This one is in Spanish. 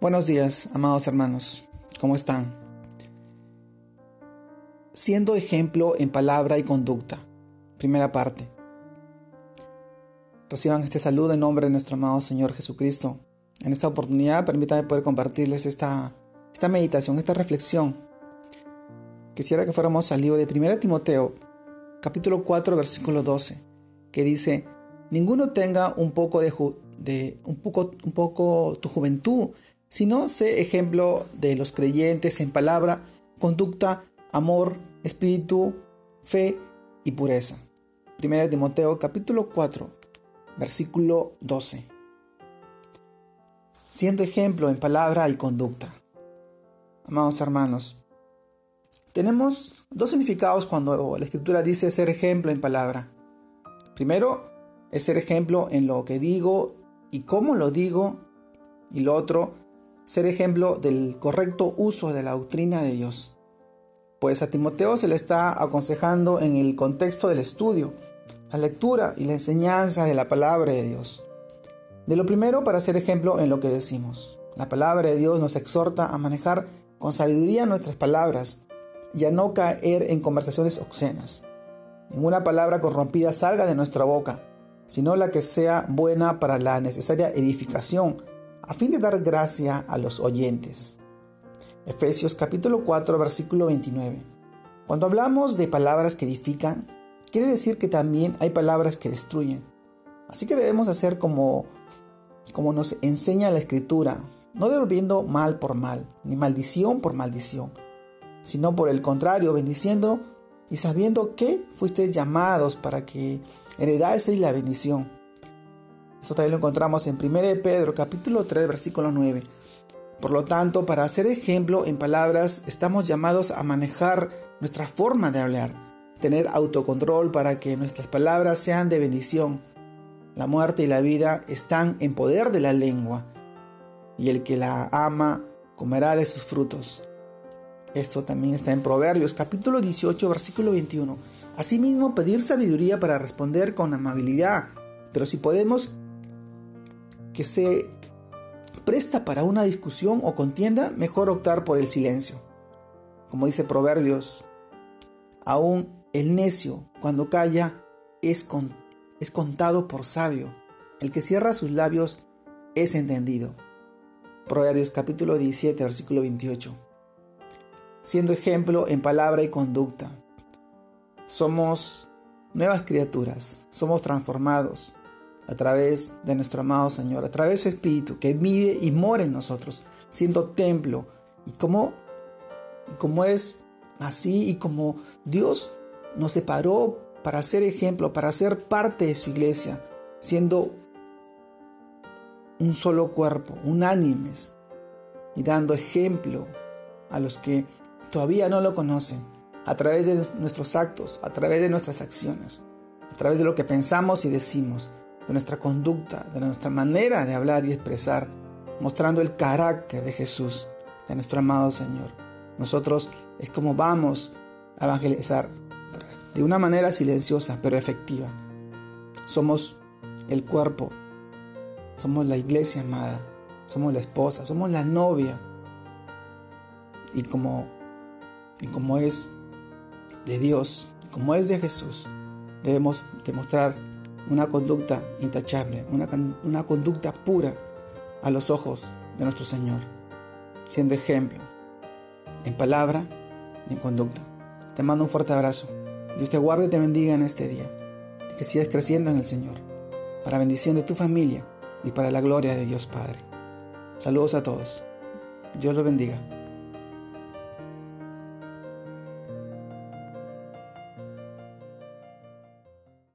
Buenos días, amados hermanos. ¿Cómo están? Siendo ejemplo en palabra y conducta. Primera parte. Reciban este saludo en nombre de nuestro amado Señor Jesucristo. En esta oportunidad permítanme poder compartirles esta, esta meditación, esta reflexión. Quisiera que fuéramos al libro de 1 Timoteo, capítulo 4, versículo 12, que dice, ninguno tenga un poco de, un poco tu juventud sino sé ejemplo de los creyentes en palabra, conducta, amor, espíritu, fe y pureza. 1 Timoteo capítulo 4, versículo 12. Siendo ejemplo en palabra y conducta. Amados hermanos, tenemos dos significados cuando la escritura dice ser ejemplo en palabra. Primero, es ser ejemplo en lo que digo y cómo lo digo. Y lo otro, ser ejemplo del correcto uso de la doctrina de Dios. Pues a Timoteo se le está aconsejando en el contexto del estudio, la lectura y la enseñanza de la palabra de Dios. De lo primero para ser ejemplo en lo que decimos. La palabra de Dios nos exhorta a manejar con sabiduría nuestras palabras y a no caer en conversaciones obscenas. Ninguna palabra corrompida salga de nuestra boca, sino la que sea buena para la necesaria edificación a fin de dar gracia a los oyentes. Efesios capítulo 4 versículo 29. Cuando hablamos de palabras que edifican, quiere decir que también hay palabras que destruyen. Así que debemos hacer como, como nos enseña la escritura, no devolviendo mal por mal, ni maldición por maldición, sino por el contrario, bendiciendo y sabiendo que fuisteis llamados para que heredaseis la bendición. Esto también lo encontramos en 1 Pedro capítulo 3 versículo 9. Por lo tanto, para hacer ejemplo en palabras, estamos llamados a manejar nuestra forma de hablar, tener autocontrol para que nuestras palabras sean de bendición. La muerte y la vida están en poder de la lengua, y el que la ama comerá de sus frutos. Esto también está en Proverbios capítulo 18 versículo 21. Asimismo, pedir sabiduría para responder con amabilidad, pero si podemos que se presta para una discusión o contienda, mejor optar por el silencio. Como dice Proverbios, aún el necio cuando calla es, es contado por sabio. El que cierra sus labios es entendido. Proverbios capítulo 17, versículo 28. Siendo ejemplo en palabra y conducta. Somos nuevas criaturas, somos transformados, a través de nuestro amado Señor, a través de su Espíritu que vive y mora en nosotros, siendo templo. Y como, como es así y como Dios nos separó para ser ejemplo, para ser parte de su iglesia, siendo un solo cuerpo, unánimes, y dando ejemplo a los que todavía no lo conocen, a través de nuestros actos, a través de nuestras acciones, a través de lo que pensamos y decimos, de nuestra conducta, de nuestra manera de hablar y expresar, mostrando el carácter de Jesús, de nuestro amado Señor. Nosotros es como vamos a evangelizar de una manera silenciosa pero efectiva. Somos el cuerpo, somos la iglesia amada, somos la esposa, somos la novia. Y como, y como es de Dios, como es de Jesús, debemos demostrar una conducta intachable, una, una conducta pura a los ojos de nuestro Señor, siendo ejemplo en palabra y en conducta. Te mando un fuerte abrazo. Dios te guarde y te bendiga en este día. Que sigas creciendo en el Señor, para bendición de tu familia y para la gloria de Dios Padre. Saludos a todos. Dios los bendiga.